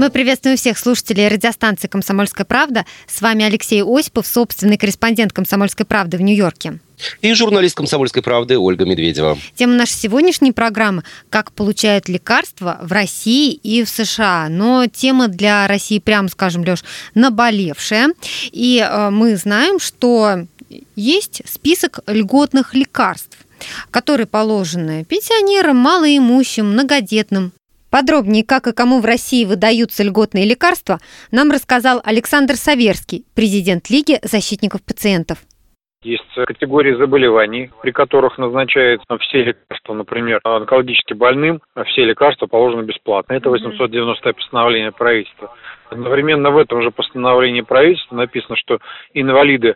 Мы приветствуем всех слушателей радиостанции «Комсомольская правда». С вами Алексей Осипов, собственный корреспондент «Комсомольской правды» в Нью-Йорке. И журналист «Комсомольской правды» Ольга Медведева. Тема нашей сегодняшней программы – как получают лекарства в России и в США. Но тема для России, прямо скажем, Леш, наболевшая. И э, мы знаем, что есть список льготных лекарств которые положены пенсионерам, малоимущим, многодетным, Подробнее, как и кому в России выдаются льготные лекарства, нам рассказал Александр Саверский, президент Лиги защитников пациентов. Есть категории заболеваний, при которых назначаются все лекарства, например, онкологически больным, а все лекарства положены бесплатно. Это 890 постановление правительства. Одновременно в этом же постановлении правительства написано, что инвалиды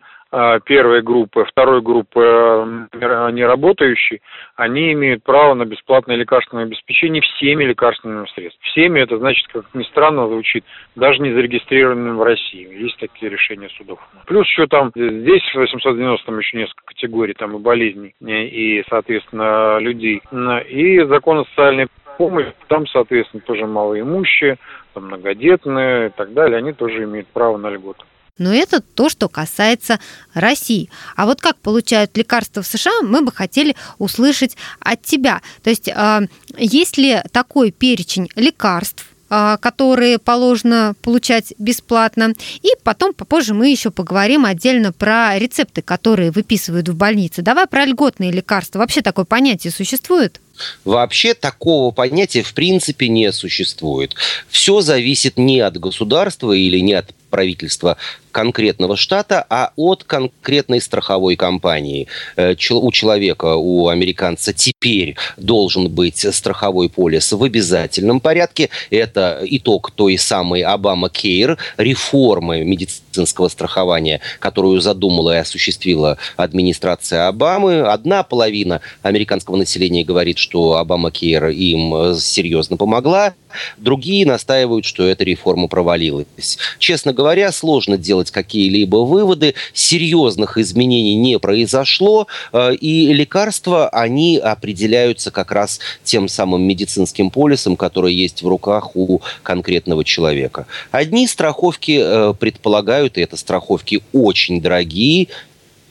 первой группы, второй группы а, неработающие, они имеют право на бесплатное лекарственное обеспечение всеми лекарственными средствами. Всеми это значит, как ни странно звучит, даже не зарегистрированными в России. Есть такие решения судов. Плюс еще там, здесь в 890 там еще несколько категорий там и болезней, и, соответственно, людей. И закон о социальной помощи, там, соответственно, тоже малоимущие, там, многодетные и так далее, они тоже имеют право на льготу. Но это то, что касается России. А вот как получают лекарства в США, мы бы хотели услышать от тебя. То есть э, есть ли такой перечень лекарств, э, которые положено получать бесплатно. И потом попозже мы еще поговорим отдельно про рецепты, которые выписывают в больнице. Давай про льготные лекарства. Вообще такое понятие существует? Вообще такого понятия в принципе не существует. Все зависит не от государства или не от правительства конкретного штата, а от конкретной страховой компании. Э, у человека, у американца теперь должен быть страховой полис в обязательном порядке. Это итог той самой Обама Кейр, реформы медицинского страхования, которую задумала и осуществила администрация Обамы. Одна половина американского населения говорит, что Обама Кейр им серьезно помогла. Другие настаивают, что эта реформа провалилась. Честно говоря, сложно делать какие-либо выводы. Серьезных изменений не произошло, э, и лекарства, они определяются как раз тем самым медицинским полисом, который есть в руках у конкретного человека. Одни страховки э, предполагают, и это страховки очень дорогие,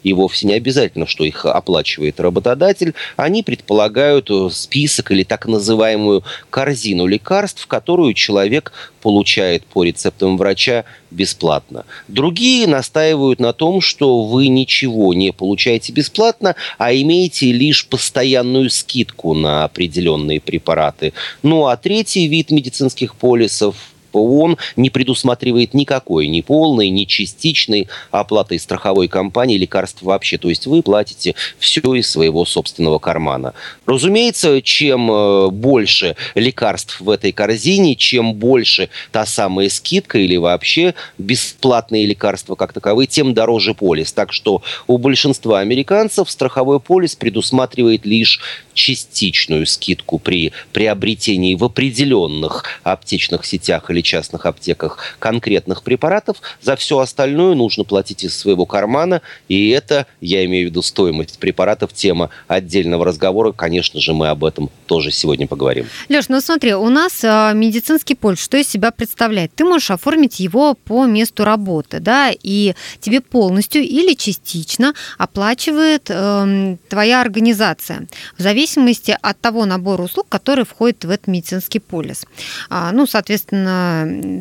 и вовсе не обязательно, что их оплачивает работодатель, они предполагают э, список или так называемую корзину лекарств, которую человек получает по рецептам врача бесплатно. Другие настаивают на том, что вы ничего не получаете бесплатно, а имеете лишь постоянную скидку на определенные препараты. Ну а третий вид медицинских полисов ООН не предусматривает никакой ни полной, ни частичной оплаты страховой компании лекарств вообще. То есть вы платите все из своего собственного кармана. Разумеется, чем э, больше лекарств в этой корзине, чем больше та самая скидка или вообще бесплатные лекарства как таковые, тем дороже полис. Так что у большинства американцев страховой полис предусматривает лишь частичную скидку при приобретении в определенных аптечных сетях или частных аптеках конкретных препаратов. За все остальное нужно платить из своего кармана. И это, я имею в виду стоимость препаратов, тема отдельного разговора. Конечно же, мы об этом тоже сегодня поговорим. Леш, ну смотри, у нас а, медицинский полис, что из себя представляет? Ты можешь оформить его по месту работы, да, и тебе полностью или частично оплачивает э, твоя организация. В зависимости от того набора услуг, который входит в этот медицинский полис. А, ну, соответственно,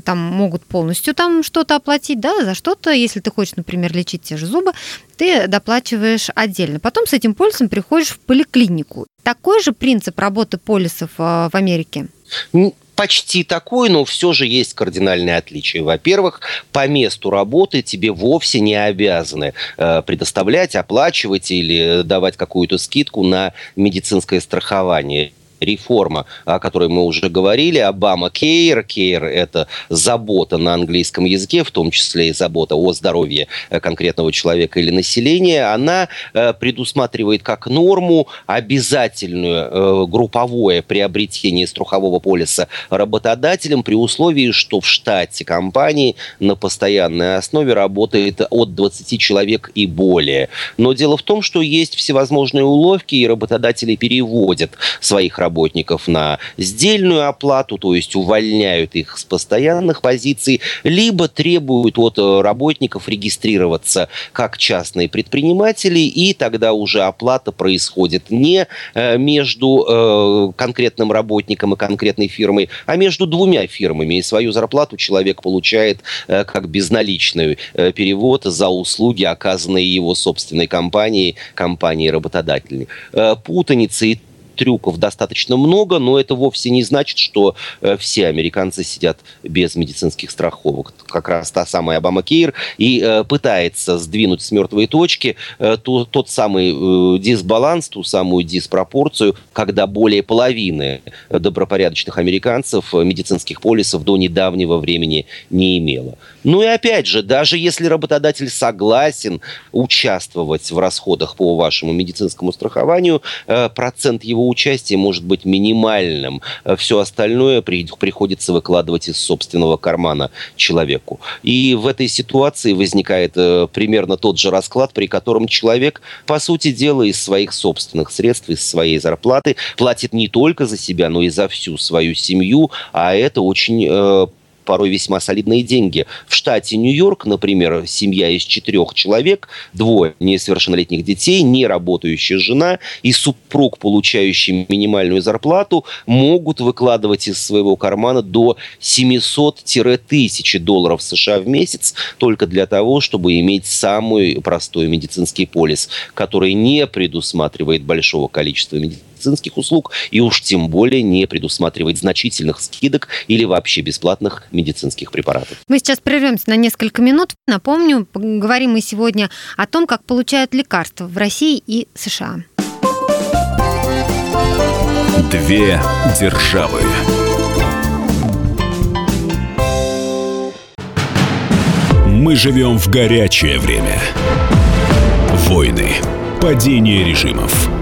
там могут полностью там что-то оплатить, да, за что-то, если ты хочешь, например, лечить те же зубы, ты доплачиваешь отдельно. Потом с этим полисом приходишь в поликлинику. Такой же принцип работы полисов а, в Америке? почти такой, но все же есть кардинальные отличия. Во-первых, по месту работы тебе вовсе не обязаны э, предоставлять, оплачивать или давать какую-то скидку на медицинское страхование реформа, о которой мы уже говорили, Обама Кейр. Кейр – это забота на английском языке, в том числе и забота о здоровье э, конкретного человека или населения. Она э, предусматривает как норму обязательную э, групповое приобретение страхового полиса работодателем при условии, что в штате компании на постоянной основе работает от 20 человек и более. Но дело в том, что есть всевозможные уловки, и работодатели переводят своих работников на сдельную оплату, то есть увольняют их с постоянных позиций, либо требуют от э, работников регистрироваться как частные предприниматели, и тогда уже оплата происходит не э, между э, конкретным работником и конкретной фирмой, а между двумя фирмами. И свою зарплату человек получает как безналичный перевод за услуги, оказанные его собственной компанией, компанией работодательной. Путаницы и трюков достаточно много, но это вовсе не значит, что э, все американцы сидят без медицинских страховок. Как раз та самая Обама Кейр и э, пытается сдвинуть с мертвой точки э, ту, тот самый дисбаланс, ту самую диспропорцию, когда более половины добропорядочных американцев медицинских полисов до недавнего времени не имело. Ну и опять же, даже если работодатель согласен участвовать в расходах по вашему медицинскому страхованию, э, процент его участия может быть минимальным. Э, Все остальное приходится выкладывать из собственного кармана человеку. И в этой ситуации возникает э, примерно тот же расклад, при котором человек, по сути дела, из своих собственных средств, из своей зарплаты платит не только за себя, но и за всю свою семью, а это очень порой весьма солидные деньги. В штате Нью-Йорк, например, семья из четырех человек, двое несовершеннолетних детей, не работающая жена и супруг, получающий минимальную зарплату, могут выкладывать из своего кармана до 700-1000 долларов США в месяц только для того, чтобы иметь самый простой медицинский полис, который не предусматривает большого количества медицинских медицинских услуг и уж тем более не предусматривает значительных скидок или вообще бесплатных медицинских препаратов. Мы сейчас прервемся на несколько минут. Напомню, говорим мы сегодня о том, как получают лекарства в России и США. Две державы. Мы живем в горячее время. Войны, падение режимов –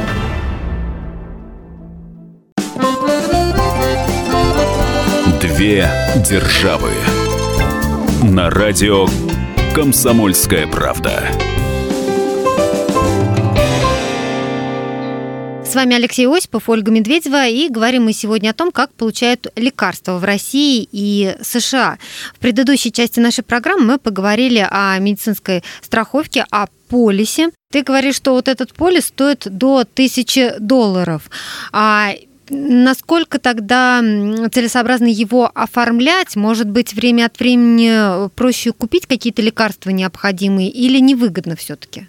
Две державы. На радио Комсомольская правда. С вами Алексей Осипов, Ольга Медведева, и говорим мы сегодня о том, как получают лекарства в России и США. В предыдущей части нашей программы мы поговорили о медицинской страховке, о полисе. Ты говоришь, что вот этот полис стоит до 1000 долларов. А Насколько тогда целесообразно его оформлять? Может быть, время от времени проще купить какие-то лекарства необходимые или невыгодно все-таки?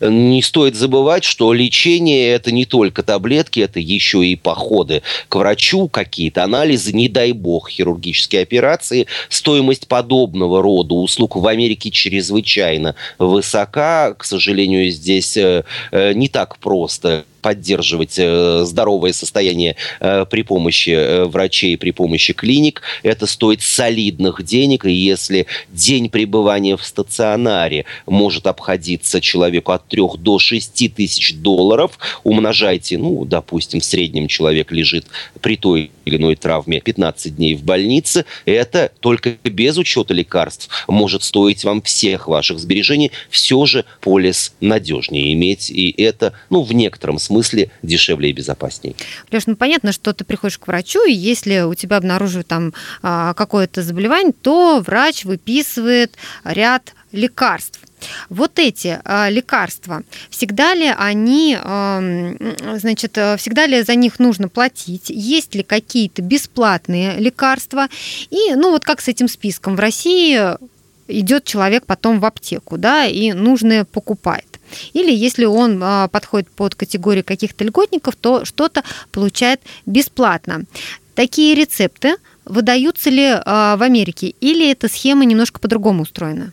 не стоит забывать, что лечение это не только таблетки, это еще и походы к врачу, какие-то анализы, не дай бог, хирургические операции. Стоимость подобного рода услуг в Америке чрезвычайно высока. К сожалению, здесь э, э, не так просто поддерживать э, здоровое состояние э, при помощи э, врачей, при помощи клиник. Это стоит солидных денег, и если день пребывания в стационаре может обходиться человеку от 3 до 6 тысяч долларов, умножайте, ну, допустим, в среднем человек лежит при той или иной травме 15 дней в больнице, это только без учета лекарств может стоить вам всех ваших сбережений. Все же полис надежнее иметь, и это, ну, в некотором смысле смысле дешевле и безопаснее. Леш, ну понятно, что ты приходишь к врачу, и если у тебя обнаруживают там а, какое-то заболевание, то врач выписывает ряд лекарств. Вот эти э, лекарства, всегда ли они, э, значит, всегда ли за них нужно платить? Есть ли какие-то бесплатные лекарства? И, ну, вот как с этим списком в России идет человек потом в аптеку, да, и нужное покупает. Или если он а, подходит под категорию каких-то льготников, то что-то получает бесплатно. Такие рецепты выдаются ли а, в Америке или эта схема немножко по-другому устроена?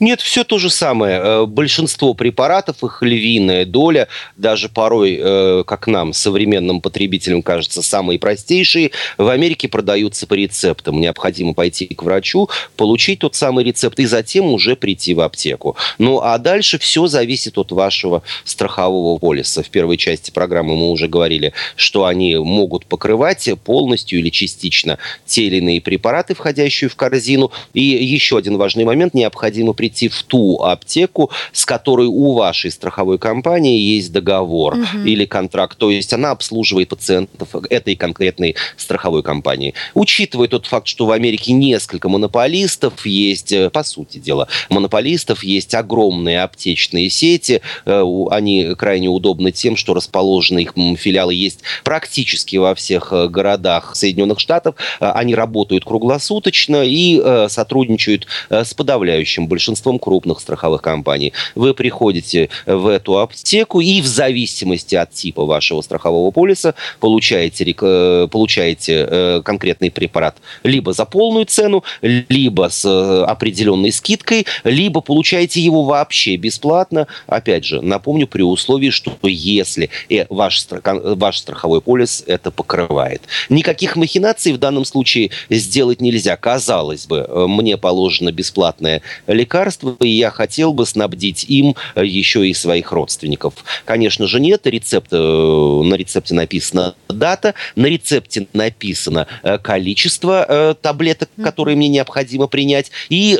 Нет, все то же самое. Э, большинство препаратов, их львиная доля, даже порой, э, как нам, современным потребителям, кажется, самые простейшие, в Америке продаются по рецептам. Необходимо пойти к врачу, получить тот самый рецепт и затем уже прийти в аптеку. Ну, а дальше все зависит от вашего страхового полиса. В первой части программы мы уже говорили, что они могут покрывать полностью или частично те или иные препараты, входящие в корзину. И еще один важный момент, необходимо необходимо прийти в ту аптеку, с которой у вашей страховой компании есть договор угу. или контракт. То есть она обслуживает пациентов этой конкретной страховой компании. Учитывая тот факт, что в Америке несколько монополистов, есть, э, по сути дела, монополистов, есть огромные аптечные сети, э, они крайне удобны тем, что расположены их филиалы есть практически во всех э, городах Соединенных Штатов. Они работают круглосуточно и сотрудничают с подавляющим большинством крупных страховых компаний. Вы приходите в эту аптеку и в зависимости от типа вашего страхового полиса получаете, э, получаете э, конкретный препарат либо за полную цену, либо с э, определенной скидкой, либо получаете его вообще бесплатно. Опять же, напомню, при условии, что если ваш, ваш страховой полис это покрывает. Никаких махинаций в данном случае сделать нельзя. Казалось бы, мне положено бесплатное лекарства, и я хотел бы снабдить им э, еще и своих родственников. Конечно же, нет. Рецепт, э, на рецепте написана дата, на рецепте написано э, количество таблеток, которые мне необходимо принять, и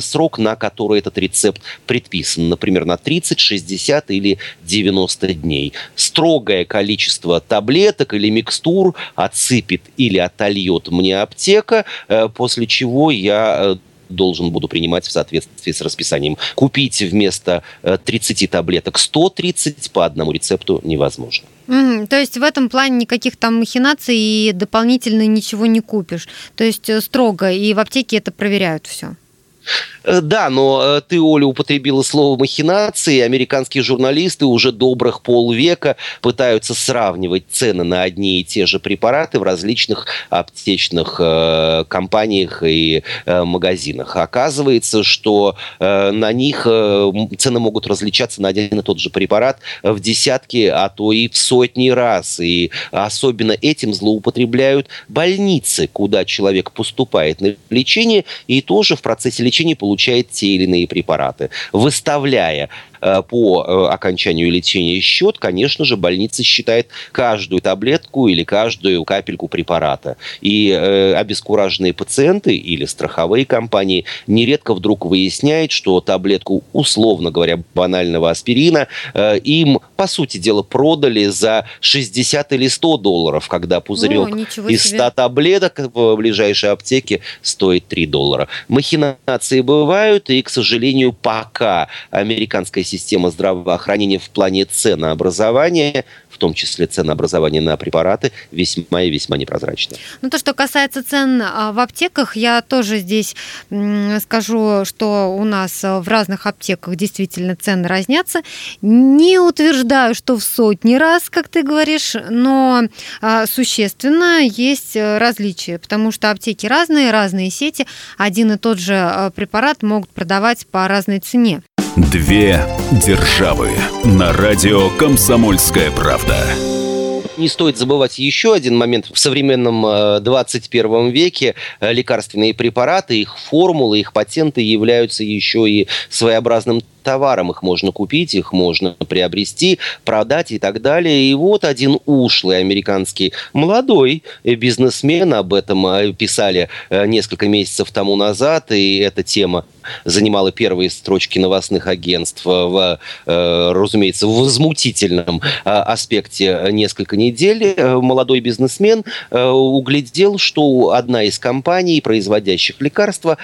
срок, на который этот рецепт предписан. Например, на 30, 60 или 90 дней. Строгое количество таблеток или микстур отсыпет или отольет мне аптека, после чего я должен буду принимать в соответствии с расписанием. Купить вместо 30 э, таблеток 130 по одному рецепту невозможно. Mm, то есть в этом плане никаких там махинаций и дополнительно ничего не купишь. То есть э, строго, и в аптеке это проверяют все. Э, да, но э, ты, Оля, употребила слово «махинации». Американские журналисты уже добрых полвека пытаются сравнивать цены на одни и те же препараты в различных аптечных э, компаниях и э, магазинах. Оказывается, что э, на них э, цены могут различаться на один и тот же препарат в десятки, а то и в сотни раз. И особенно этим злоупотребляют больницы, куда человек поступает на лечение и тоже в процессе лечения получает получает те или иные препараты, выставляя по э, окончанию лечения счет, конечно же, больница считает каждую таблетку или каждую капельку препарата. И э, обескураженные пациенты или страховые компании нередко вдруг выясняют, что таблетку, условно говоря, банального аспирина им, по сути дела, продали за 60 или 100 долларов, когда пузырек О, из 100 таблеток в ближайшей аптеке стоит 3 доллара. Махинации бывают, и, к сожалению, пока американская система здравоохранения в плане ценообразования, в том числе ценообразования на препараты, весьма и весьма непрозрачна. Ну, то, что касается цен а, в аптеках, я тоже здесь скажу, что у нас в разных аптеках действительно цены разнятся. Не утверждаю, что в сотни раз, как ты говоришь, но а, существенно есть различия, потому что аптеки разные, разные сети, один и тот же а, препарат могут продавать по разной цене. Две державы на радио «Комсомольская правда». Не стоит забывать еще один момент. В современном 21 э, веке э, лекарственные препараты, их формулы, их патенты являются еще и своеобразным товаром. Их можно купить, их можно приобрести, продать и так далее. И вот один ушлый американский молодой бизнесмен, об этом э, писали несколько месяцев тому назад, и эта тема занимала первые строчки новостных агентств в, разумеется, в возмутительном аспекте несколько недель. Молодой бизнесмен углядел, что одна из компаний, производящих лекарства,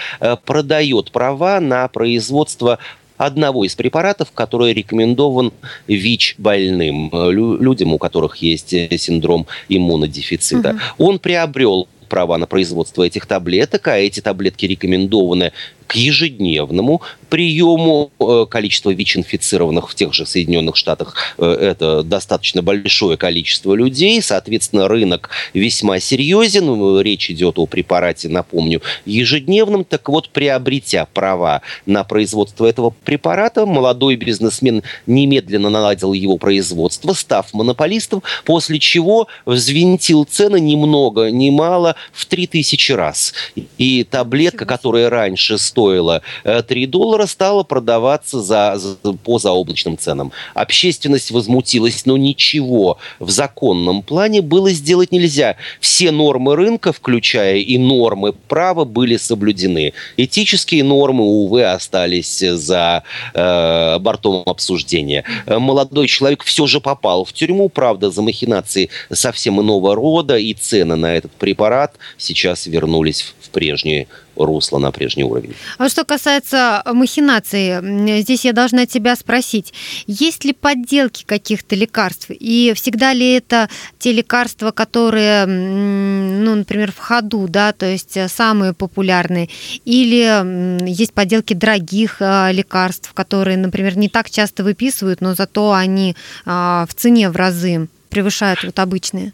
продает права на производство одного из препаратов, который рекомендован ВИЧ больным, людям, у которых есть синдром иммунодефицита. Угу. Он приобрел права на производство этих таблеток, а эти таблетки рекомендованы к ежедневному приему. Э, количество ВИЧ-инфицированных в тех же Соединенных Штатах э, это достаточно большое количество людей, соответственно, рынок весьма серьезен, речь идет о препарате, напомню, ежедневном, так вот, приобретя права на производство этого препарата, молодой бизнесмен немедленно наладил его производство, став монополистом, после чего взвинтил цены ни много ни мало в 3000 раз. И таблетка, которая раньше стоила 3 э, доллара, стало продаваться за, за, по заоблачным ценам. Общественность возмутилась, но ничего в законном плане было сделать нельзя. Все нормы рынка, включая и нормы права, были соблюдены. Этические нормы, увы, остались за э, бортом обсуждения. Молодой человек все же попал в тюрьму, правда, за махинации совсем иного рода, и цены на этот препарат сейчас вернулись в прежние русло на прежний уровень. А что касается махинации, здесь я должна тебя спросить, есть ли подделки каких-то лекарств? И всегда ли это те лекарства, которые, ну, например, в ходу, да, то есть э, самые популярные? Или есть подделки дорогих э, лекарств, которые, например, не так часто выписывают, но зато они а, в цене в разы превышают вот обычные?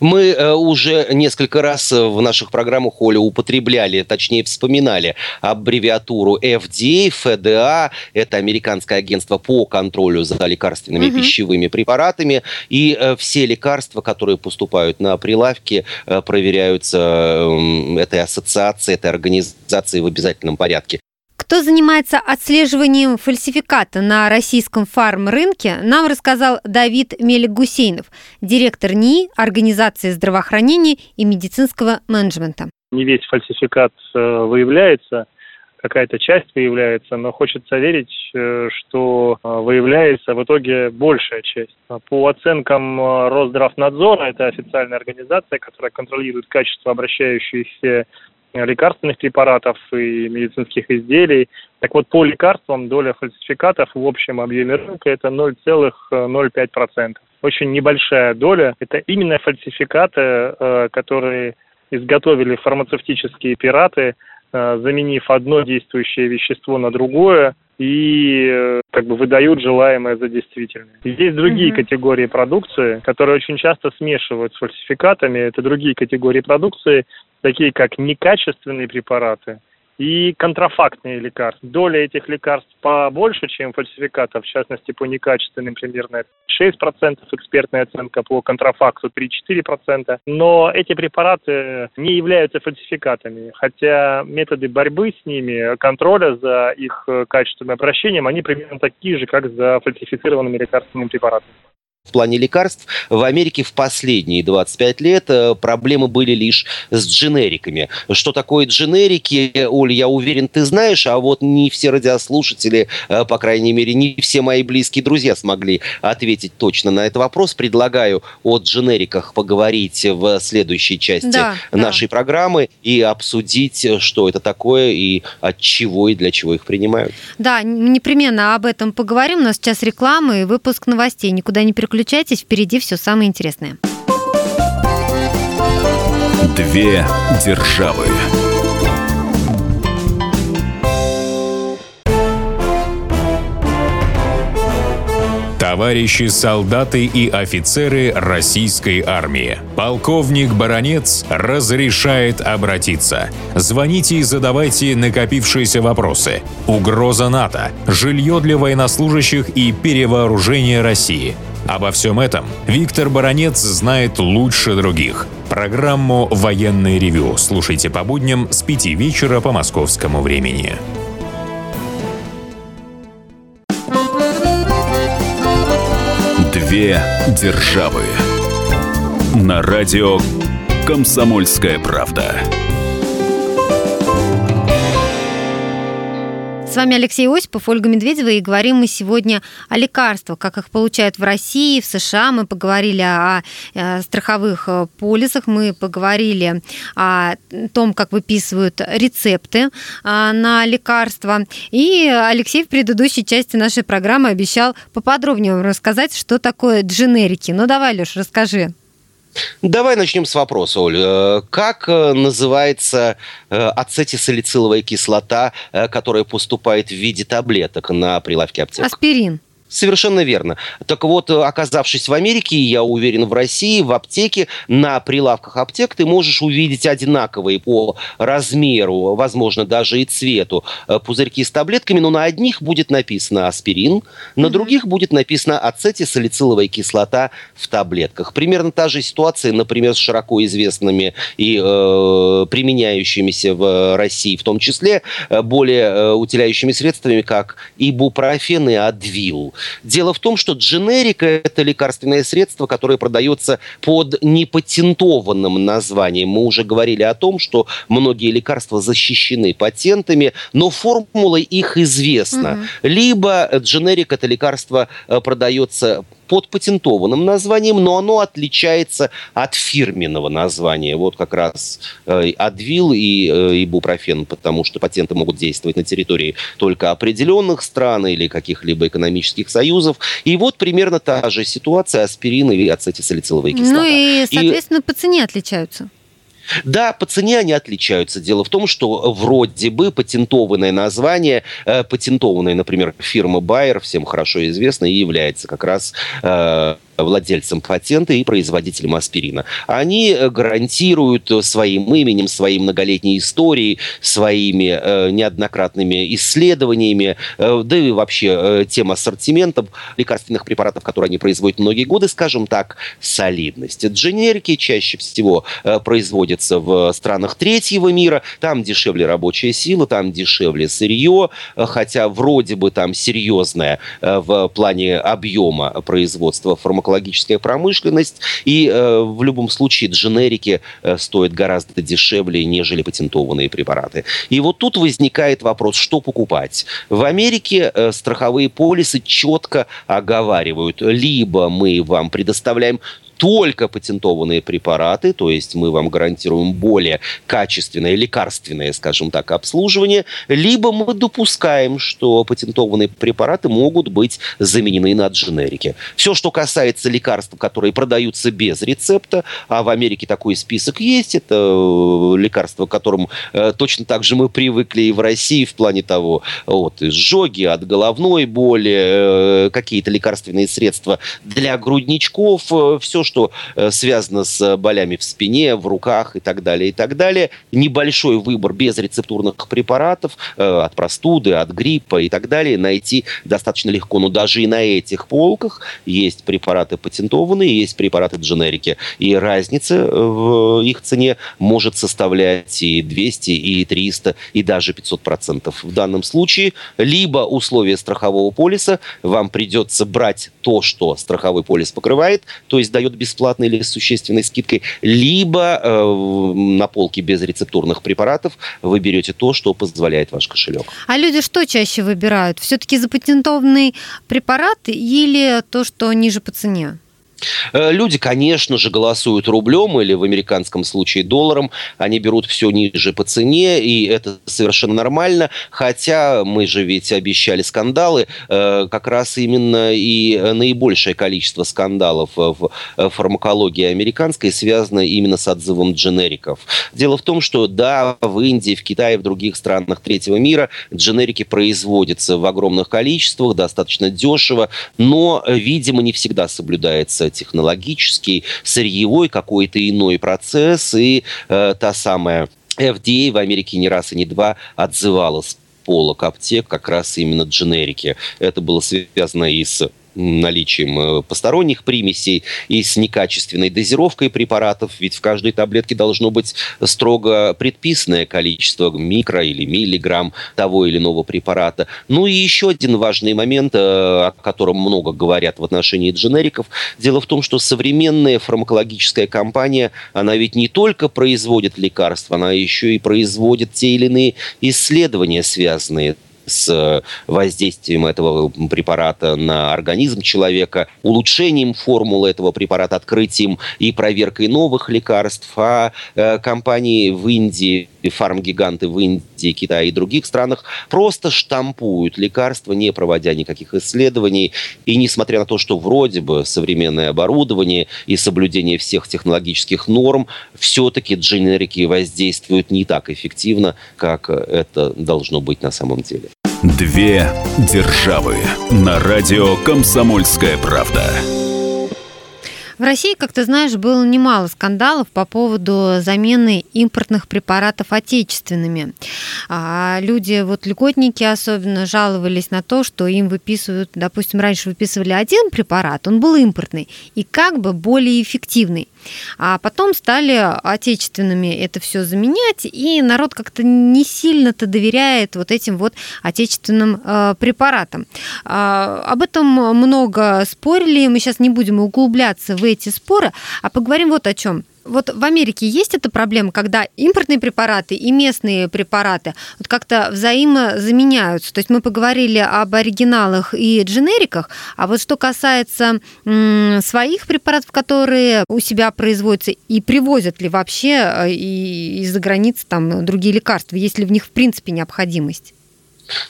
Мы э, уже несколько раз в наших программах, Оля, употребляли, точнее вспоминали аббревиатуру FDA, FDA, это американское агентство по контролю за лекарственными угу. пищевыми препаратами, и э, все лекарства, которые поступают на прилавки, э, проверяются эм, этой ассоциацией, этой организацией в обязательном порядке. Кто занимается отслеживанием фальсификата на российском фарм-рынке, нам рассказал Давид Мелик-Гусейнов, директор НИИ, Организации здравоохранения и медицинского менеджмента. Не весь фальсификат э, выявляется, какая-то часть выявляется, но хочется верить, э, что э, выявляется в итоге большая часть. По оценкам Росздравнадзора, это официальная организация, которая контролирует качество обращающихся лекарственных препаратов и медицинских изделий. Так вот, по лекарствам доля фальсификатов в общем объеме рынка это 0,05%. Очень небольшая доля. Это именно фальсификаты, э, которые изготовили фармацевтические пираты, э, заменив одно действующее вещество на другое, и э, как бы выдают желаемое за действительное. Есть другие mm-hmm. категории продукции, которые очень часто смешивают с фальсификатами. Это другие категории продукции, такие как некачественные препараты и контрафактные лекарства. Доля этих лекарств побольше, чем фальсификатов, в частности, по некачественным примерно 6%, экспертная оценка по контрафакту 3-4%. Но эти препараты не являются фальсификатами, хотя методы борьбы с ними, контроля за их качественным обращением, они примерно такие же, как за фальсифицированными лекарственными препаратами. В плане лекарств в Америке в последние 25 лет э, проблемы были лишь с дженериками. Что такое дженерики, Оля, я уверен, ты знаешь, а вот не все радиослушатели, э, по крайней мере, не все мои близкие друзья смогли ответить точно на этот вопрос. Предлагаю о дженериках поговорить в следующей части да, нашей да. программы и обсудить, что это такое и от чего и для чего их принимают. Да, непременно об этом поговорим. У нас сейчас реклама и выпуск новостей. Никуда не переключайтесь переключайтесь, впереди все самое интересное. Две державы. Товарищи солдаты и офицеры российской армии. Полковник Баронец разрешает обратиться. Звоните и задавайте накопившиеся вопросы. Угроза НАТО, жилье для военнослужащих и перевооружение России – Обо всем этом Виктор Баранец знает лучше других. Программу «Военный ревю» слушайте по будням с 5 вечера по московскому времени. Две державы. На радио «Комсомольская правда». С вами Алексей Осипов, Ольга Медведева, и говорим мы сегодня о лекарствах, как их получают в России, в США. Мы поговорили о, э, страховых э, полисах, мы поговорили о том, как выписывают рецепты э, на лекарства. И Алексей в предыдущей части нашей программы обещал поподробнее вам рассказать, что такое дженерики. Ну давай, Леш, расскажи. Давай начнем с вопроса, Оль. Э, как э, называется э, ацетисалициловая кислота, которая поступает в виде таблеток на прилавке аптек? Аспирин. Совершенно верно. Так вот, э, оказавшись в Америке, я уверен, в России, в аптеке, на прилавках аптек ты можешь увидеть одинаковые по размеру, возможно, даже и цвету э, пузырьки с таблетками, но на одних будет написано аспирин, на mm-hmm. других будет написано ацетисалициловая кислота в таблетках. Примерно та же ситуация, например, с широко известными и э, применяющимися в России, в том числе, э, более э, утиляющими средствами, как ибупрофен и адвил. Дело в том, что дженерика – это лекарственное средство, которое продается под непатентованным названием. Мы уже говорили о том, что многие лекарства защищены патентами, но формула их известна. Угу. Либо дженерик – это лекарство э, продается под патентованным названием, но оно отличается от фирменного названия. Вот как раз э, Адвил и э, Ибупрофен, потому что патенты могут действовать на территории только определенных стран или каких-либо экономических союзов. И вот примерно та же ситуация аспирин и ацетисалициловая кислота. Ну и, соответственно, и... по цене отличаются. Да, по цене они отличаются. Дело в том, что вроде бы патентованное название, э, патентованное, например, фирма Bayer, всем хорошо известно, и является как раз э, владельцам патента и производителям аспирина. Они э, гарантируют своим именем, своей многолетней историей, своими э, неоднократными исследованиями, э, да и вообще э, тем ассортиментом лекарственных препаратов, которые они производят многие годы, скажем так, солидность. Дженерики чаще всего э, производятся в странах третьего мира, там дешевле рабочая сила, там дешевле сырье, э, хотя вроде бы там серьезное э, в плане объема производства фармакологии фармакологическая промышленность, и э, в любом случае дженерики э, стоят гораздо дешевле, нежели патентованные препараты. И вот тут возникает вопрос, что покупать. В Америке э, страховые полисы четко оговаривают, либо мы вам предоставляем только патентованные препараты, то есть мы вам гарантируем более качественное лекарственное, скажем так, обслуживание, либо мы допускаем, что патентованные препараты могут быть заменены на дженерики. Все, что касается лекарств, которые продаются без рецепта, а в Америке такой список есть, это э, лекарства, к которым э, точно так же мы привыкли и в России в плане того, вот, изжоги от головной боли, э, какие-то лекарственные средства для грудничков, все, что э, связано с болями в спине, в руках и так далее, и так далее. Небольшой выбор без рецептурных препаратов э, от простуды, от гриппа и так далее найти достаточно легко. Но даже и на этих полках есть препараты патентованные, есть препараты дженерики. И разница э, в их цене может составлять и 200, и 300, и даже 500 процентов. В данном случае либо условия страхового полиса вам придется брать то, что страховой полис покрывает, то есть дает бесплатно или с существенной скидкой, либо э, на полке без рецептурных препаратов вы берете то, что позволяет ваш кошелек. А люди что чаще выбирают? Все-таки запатентованный препарат или то, что ниже по цене? Э, люди, конечно же, голосуют рублем или в американском случае долларом. Они берут все ниже по цене, и это совершенно нормально. Хотя мы же ведь обещали скандалы. Э, как раз именно и наибольшее количество скандалов в фармакологии американской связано именно с отзывом дженериков. Дело в том, что да, в Индии, в Китае, в других странах третьего мира дженерики производятся в огромных количествах, достаточно дешево, но, видимо, не всегда соблюдается технологический, сырьевой какой-то иной процесс, и э, та самая FDA в Америке не раз и не два отзывалась полок аптек как раз именно дженерики. Это было связано и с наличием э, посторонних примесей и с некачественной дозировкой препаратов, ведь в каждой таблетке должно быть строго предписанное количество микро или миллиграмм того или иного препарата. Ну и еще один важный момент, э, о котором много говорят в отношении дженериков. Дело в том, что современная фармакологическая компания, она ведь не только производит лекарства, она еще и производит те или иные исследования, связанные с э, воздействием этого препарата на организм человека, улучшением формулы этого препарата, открытием и проверкой новых лекарств. А э, компании в Индии фармгиганты в Индии, Китае и других странах просто штампуют лекарства, не проводя никаких исследований. И несмотря на то, что вроде бы современное оборудование и соблюдение всех технологических норм, все-таки дженерики воздействуют не так эффективно, как это должно быть на самом деле. Две державы на радио «Комсомольская правда». В России, как ты знаешь, было немало скандалов по поводу замены импортных препаратов отечественными. А люди, вот льготники особенно, жаловались на то, что им выписывают, допустим, раньше выписывали один препарат, он был импортный и как бы более эффективный. А потом стали отечественными это все заменять, и народ как-то не сильно-то доверяет вот этим вот отечественным э, препаратам. Э, об этом много спорили, мы сейчас не будем углубляться в эти споры, а поговорим вот о чем. Вот в Америке есть эта проблема, когда импортные препараты и местные препараты вот как-то взаимозаменяются. То есть мы поговорили об оригиналах и дженериках, а вот что касается своих препаратов, которые у себя производятся, и привозят ли вообще э, из-за границы там другие лекарства, есть ли в них в принципе необходимость?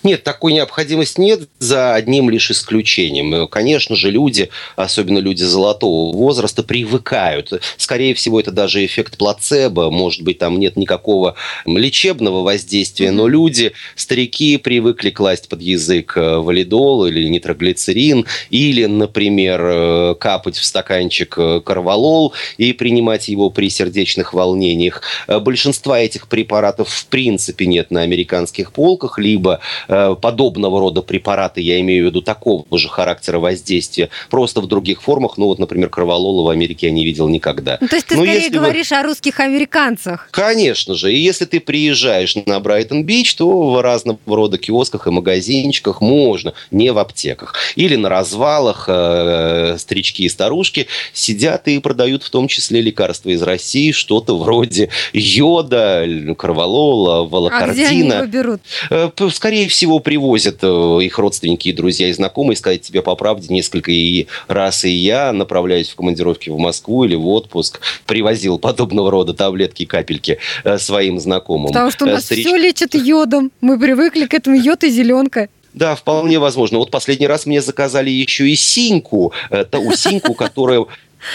Нет, такой необходимости нет, за одним лишь исключением. Э, конечно же, люди, особенно люди золотого возраста, привыкают. Скорее всего, это даже эффект плацебо. Может быть, там нет никакого лечебного воздействия, но люди, старики, привыкли класть под язык э, валидол или нитроглицерин, или, например, э, капать в стаканчик карвалол и принимать его при сердечных волнениях. Большинства этих препаратов в принципе нет на американских полках, либо подобного рода препараты, я имею в виду такого же характера воздействия, просто в других формах. Ну вот, например, кроволола в Америке я не видел никогда. Ну, то есть ты Но скорее говоришь вы... о русских американцах. Конечно же. И если ты приезжаешь на Брайтон-Бич, то в разного рода киосках и магазинчиках можно, не в аптеках. Или на развалах э, старички и старушки сидят и продают в том числе лекарства из России, что-то вроде йода, кроволола, волокордина. А где они его берут? Э, скорее скорее всего, привозят э, их родственники и друзья и знакомые. Сказать тебе по правде, несколько и раз и я направляюсь в командировки в Москву или в отпуск, привозил подобного рода таблетки и капельки э, своим знакомым. Потому что у нас Старич... все лечат йодом. Мы привыкли к этому йод и зеленка. Да, вполне возможно. Вот последний раз мне заказали еще и синьку, ту синьку, которая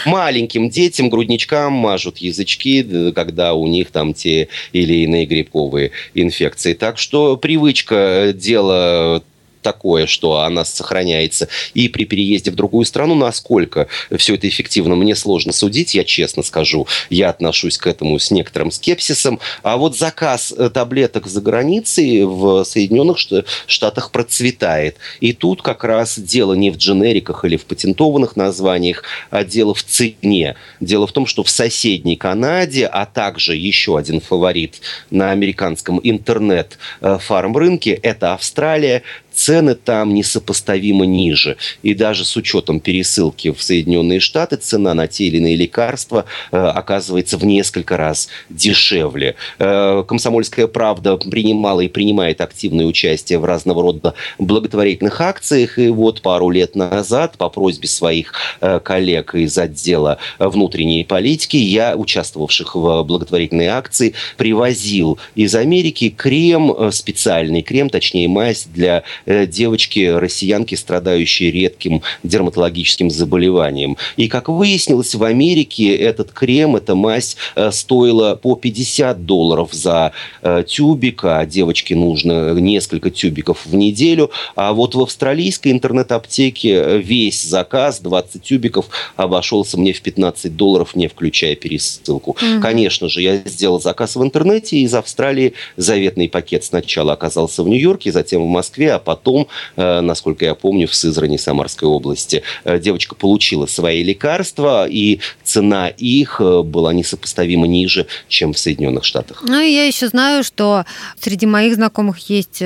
маленьким детям, грудничкам мажут язычки, когда у них там те или иные грибковые инфекции. Так что привычка э, дело такое, что она сохраняется и при переезде в другую страну, насколько все это эффективно, мне сложно судить, я честно скажу. Я отношусь к этому с некоторым скепсисом. А вот заказ э, таблеток за границей в Соединенных Штатах процветает. И тут как раз дело не в дженериках или в патентованных названиях, а дело в цене. Дело в том, что в соседней Канаде, а также еще один фаворит на американском интернет-фарм-рынке – это Австралия, цены там несопоставимо ниже. И даже с учетом пересылки в Соединенные Штаты цена на те или иные лекарства э, оказывается в несколько раз дешевле. Э, Комсомольская правда принимала и принимает активное участие в разного рода благотворительных акциях. И вот пару лет назад по просьбе своих э, коллег из отдела внутренней политики я, участвовавших в благотворительной акции, привозил из Америки крем, э, специальный крем, точнее мазь для девочки, россиянки, страдающие редким дерматологическим заболеванием. И, как выяснилось, в Америке этот крем, эта мазь э, стоила по 50 долларов за э, тюбик, а девочке нужно несколько тюбиков в неделю. А вот в австралийской интернет-аптеке весь заказ, 20 тюбиков, обошелся мне в 15 долларов, не включая пересылку. Mm-hmm. Конечно же, я сделал заказ в интернете из Австралии. Заветный пакет сначала оказался в Нью-Йорке, затем в Москве, а потом потом, э, насколько я помню, в Сызрани Самарской области э, девочка получила свои лекарства, и цена их э, была несопоставимо ниже, чем в Соединенных Штатах. Ну, и я еще знаю, что среди моих знакомых есть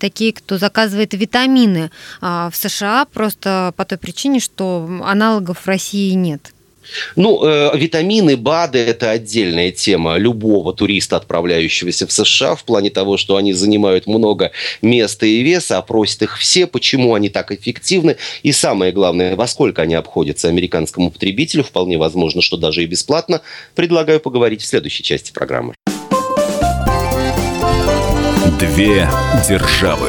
такие, кто заказывает витамины а, в США просто по той причине, что аналогов в России нет. Ну, э, витамины, БАДы – это отдельная тема любого туриста, отправляющегося в США, в плане того, что они занимают много места и веса, опросят их все, почему они так эффективны, и самое главное, во сколько они обходятся американскому потребителю, вполне возможно, что даже и бесплатно. Предлагаю поговорить в следующей части программы. Две державы.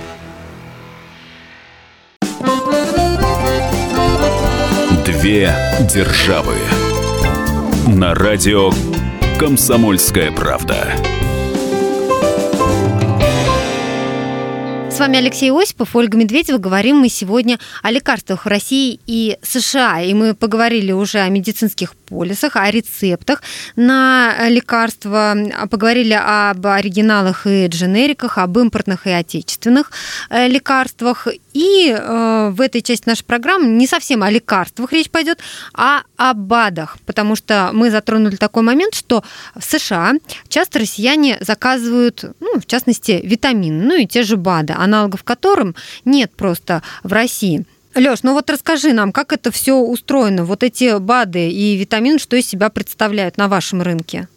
Две державы. На радио «Комсомольская правда». С вами Алексей Осипов, Ольга Медведева. Говорим мы сегодня о лекарствах России и США. И мы поговорили уже о медицинских полисах, о рецептах на лекарства, поговорили об оригиналах и дженериках, об импортных и отечественных э, лекарствах. И э, в этой части нашей программы не совсем о лекарствах речь пойдет, а о БАДах, потому что мы затронули такой момент, что в США часто россияне заказывают, ну, в частности, витамины, ну и те же БАДы, аналогов которым нет просто в России. Леш, ну вот расскажи нам, как это все устроено, вот эти БАДы и витамины, что из себя представляют на вашем рынке?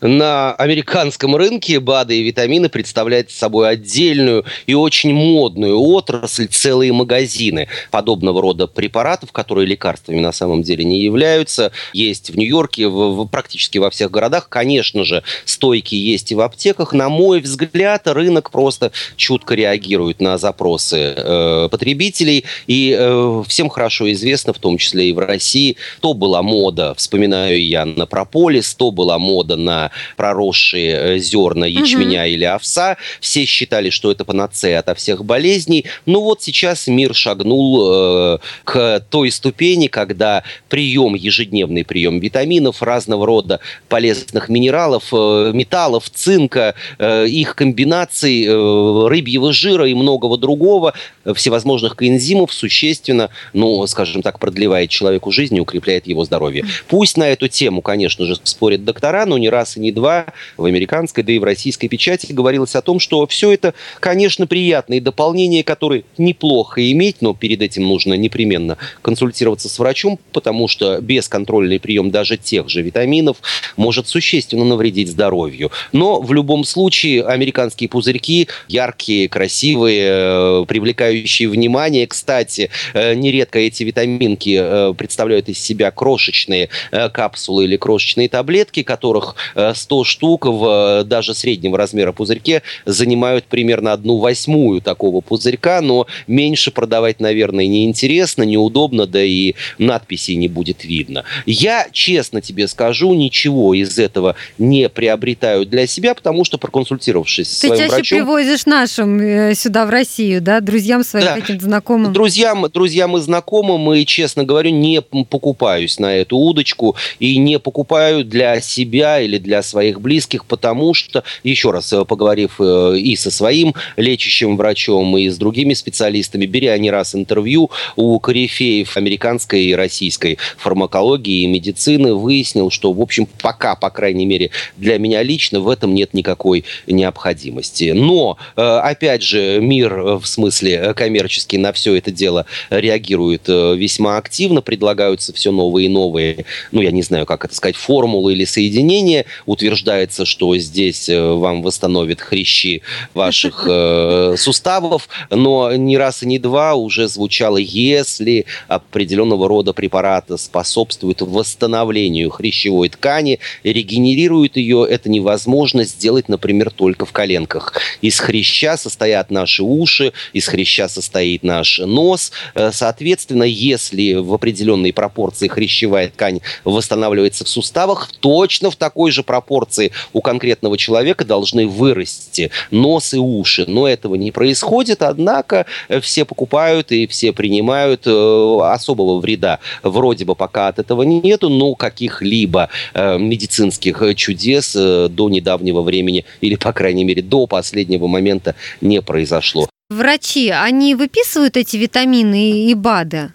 На американском рынке БАДы и витамины представляют собой отдельную и очень модную отрасль, целые магазины подобного рода препаратов, которые лекарствами на самом деле не являются. Есть в Нью-Йорке, в, в, практически во всех городах. Конечно же, стойки есть и в аптеках. На мой взгляд, рынок просто чутко реагирует на запросы э, потребителей. И э, всем хорошо известно, в том числе и в России, то была мода, вспоминаю я, на прополис, то была мода на проросшие э, зерна ячменя угу. или овса. Все считали, что это панацея ото всех болезней. Ну вот сейчас мир шагнул э, к той ступени, когда прием, ежедневный прием витаминов, разного рода полезных минералов, э, металлов, цинка, э, их комбинаций, э, рыбьего жира и многого другого, э, всевозможных коэнзимов существенно, ну, скажем так, продлевает человеку жизнь и укрепляет его здоровье. Пусть на эту тему, конечно же, спорят доктора, но не раз и не два в американской, да и в российской печати говорилось о том, что все это, конечно, приятные дополнения, которые неплохо иметь, но перед этим нужно непременно консультироваться с врачом, потому что бесконтрольный прием даже тех же витаминов может существенно навредить здоровью. Но в любом случае американские пузырьки яркие, красивые, э, привлекающие внимание. Кстати, э, нередко эти витаминки э, представляют из себя крошечные капсулы или крошечные таблетки, которых 100 штук в даже среднего размера пузырьке занимают примерно одну восьмую такого пузырька, но меньше продавать, наверное, неинтересно, неудобно, да и надписей не будет видно. Я, честно тебе скажу, ничего из этого не приобретаю для себя, потому что, проконсультировавшись Ты с своим чаще врачом... привозишь нашим э, сюда, в Россию, да, друзьям своим, да. каким-то знакомым? Друзьям, друзьям и знакомым, и, честно говорю, не покупаюсь на эту удочку и не покупаю для себя или для своих близких, потому что, еще раз э, поговорив э, и со своим лечащим врачом, и с другими специалистами, беря не раз интервью у корифеев американской и российской фармакологии и медицины, выяснил, что, в общем, пока, по крайней мере, для меня лично в этом нет никакой необходимости. Но, э, опять же, мир в смысле коммерческий на все это дело реагирует весьма активно, предлагаются все новые и новые, ну, я не знаю, как это сказать, формулы или соединения, утверждается, что здесь э, вам восстановит хрящи ваших э, суставов, но ни раз и не два уже звучало, если определенного рода препараты способствуют восстановлению хрящевой ткани, регенерируют ее, это невозможно сделать, например, только в коленках. Из хряща состоят наши уши, из хряща состоит наш нос. Э, соответственно, если в определенной пропорции хрящевая ткань восстанавливается в суставах, точно в такой же пропорции у конкретного человека должны вырасти нос и уши. Но этого не происходит, однако э, все покупают и все принимают э, особого вреда. Вроде бы пока от этого нету, но каких-либо э, медицинских чудес до недавнего времени или, по крайней мере, до последнего момента не произошло. Врачи, они выписывают эти витамины и БАДы?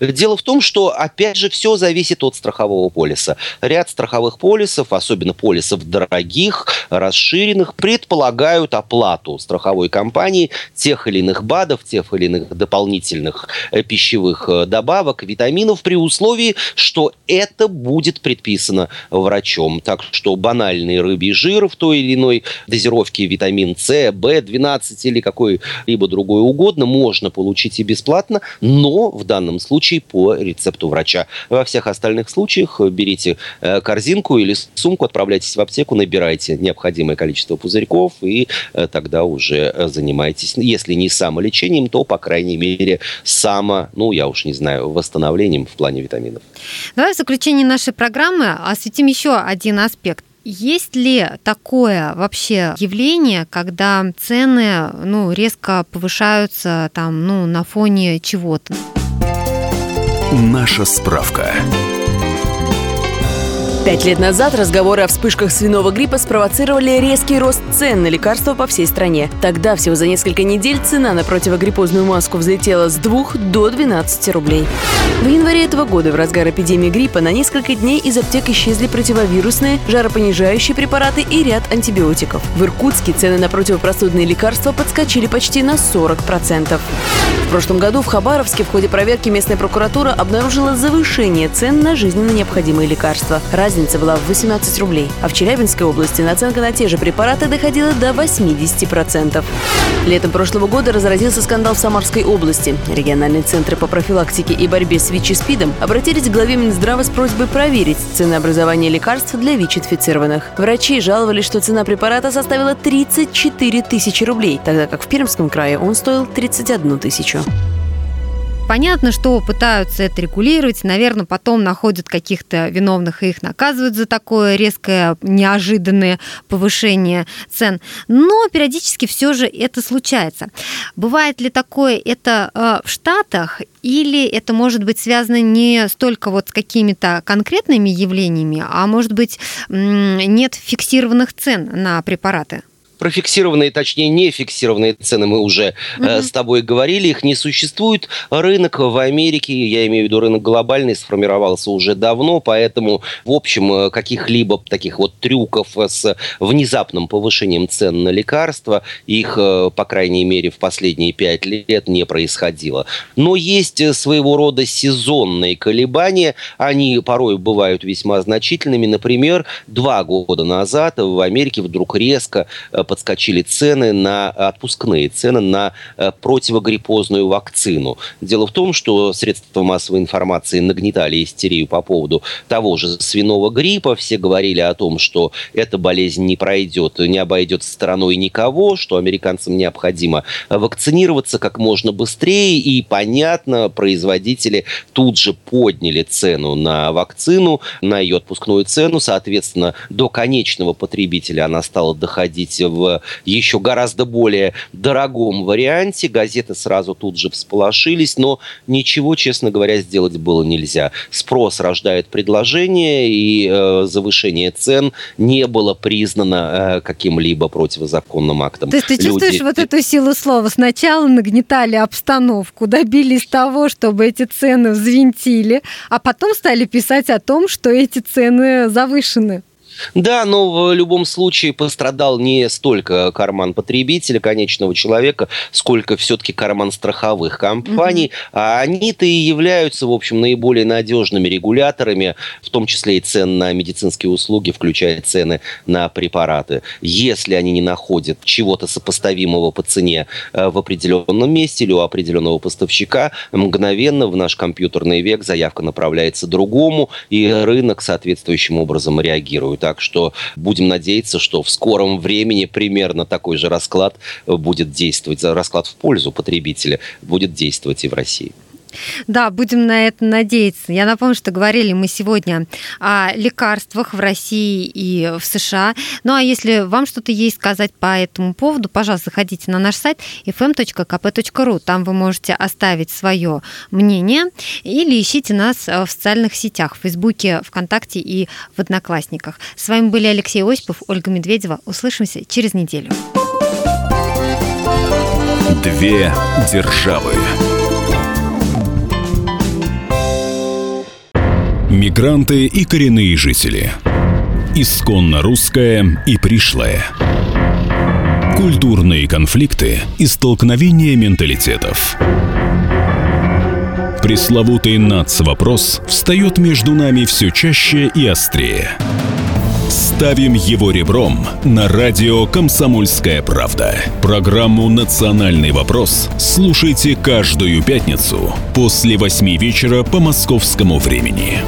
Дело в том, что, опять же, все зависит от страхового полиса. Ряд страховых полисов, особенно полисов дорогих, расширенных, предполагают оплату страховой компании тех или иных БАДов, тех или иных дополнительных э, пищевых э, добавок, витаминов при условии, что это будет предписано врачом. Так что банальный рыбий жир в той или иной дозировке витамин С, В12 или какой-либо другой угодно можно получить и бесплатно, но в данном случае по рецепту врача. Во всех остальных случаях берите э, корзинку или сумку, отправляйтесь в аптеку, набирайте необходимое количество пузырьков и э, тогда уже э, занимайтесь, если не самолечением, то, по крайней мере, само, ну, я уж не знаю, восстановлением в плане витаминов. Давай в заключение нашей программы осветим еще один аспект. Есть ли такое вообще явление, когда цены ну, резко повышаются там, ну, на фоне чего-то? Наша справка. Пять лет назад разговоры о вспышках свиного гриппа спровоцировали резкий рост цен на лекарства по всей стране. Тогда всего за несколько недель цена на противогриппозную маску взлетела с 2 до 12 рублей. В январе этого года в разгар эпидемии гриппа на несколько дней из аптек исчезли противовирусные, жаропонижающие препараты и ряд антибиотиков. В Иркутске цены на противопростудные лекарства подскочили почти на 40%. В прошлом году в Хабаровске в ходе проверки местная прокуратура обнаружила завышение цен на жизненно необходимые лекарства. Разница была в 18 рублей. А в Челябинской области наценка на те же препараты доходила до 80%. Летом прошлого года разразился скандал в Самарской области. Региональные центры по профилактике и борьбе с ВИЧ-СПИДом обратились к главе Минздрава с просьбой проверить ценообразование лекарств для ВИЧ-инфицированных. Врачи жаловались, что цена препарата составила 34 тысячи рублей, тогда как в Пермском крае он стоил 31 тысячу. Понятно, что пытаются это регулировать, наверное, потом находят каких-то виновных и их наказывают за такое резкое, неожиданное повышение цен. Но периодически все же это случается. Бывает ли такое это э, в Штатах или это может быть связано не столько вот с какими-то конкретными явлениями, а может быть нет фиксированных цен на препараты? Про фиксированные, точнее, не фиксированные цены мы уже угу. э, с тобой говорили. Их не существует. Рынок в Америке, я имею в виду рынок глобальный, сформировался уже давно, поэтому, в общем, э, каких-либо таких вот трюков с внезапным повышением цен на лекарства, их, э, по крайней мере, в последние пять лет не происходило. Но есть э, своего рода сезонные колебания. Они порой бывают весьма значительными. Например, два года назад в Америке вдруг резко подскочили цены на отпускные цены на э, противогриппозную вакцину. Дело в том, что средства массовой информации нагнетали истерию по поводу того же свиного гриппа. Все говорили о том, что эта болезнь не пройдет, не обойдет стороной никого, что американцам необходимо вакцинироваться как можно быстрее. И, понятно, производители тут же подняли цену на вакцину, на ее отпускную цену. Соответственно, до конечного потребителя она стала доходить в в еще гораздо более дорогом варианте. Газеты сразу тут же всполошились, но ничего, честно говоря, сделать было нельзя. Спрос рождает предложение, и э, завышение цен не было признано э, каким-либо противозаконным актом. То есть ты Люди... чувствуешь вот эту силу слова? Сначала нагнетали обстановку, добились того, чтобы эти цены взвинтили, а потом стали писать о том, что эти цены завышены. Да, но в любом случае пострадал не столько карман потребителя, конечного человека, сколько все-таки карман страховых компаний. Угу. А они-то и являются, в общем, наиболее надежными регуляторами, в том числе и цен на медицинские услуги, включая цены на препараты. Если они не находят чего-то сопоставимого по цене э, в определенном месте или у определенного поставщика, мгновенно в наш компьютерный век заявка направляется другому, и рынок соответствующим образом реагирует. Так что будем надеяться, что в скором времени примерно такой же расклад будет действовать, расклад в пользу потребителя будет действовать и в России. Да, будем на это надеяться. Я напомню, что говорили мы сегодня о лекарствах в России и в США. Ну а если вам что-то есть сказать по этому поводу, пожалуйста, заходите на наш сайт fm.kp.ru. Там вы можете оставить свое мнение или ищите нас в социальных сетях, в Фейсбуке, ВКонтакте и в Одноклассниках. С вами были Алексей Осипов, Ольга Медведева. Услышимся через неделю. Две державы. Мигранты и коренные жители. исконно русское и пришлое. Культурные конфликты и столкновения менталитетов. Пресловутый НАЦ-вопрос встает между нами все чаще и острее. Ставим его ребром на радио «Комсомольская правда». Программу «Национальный вопрос» слушайте каждую пятницу после восьми вечера по московскому времени.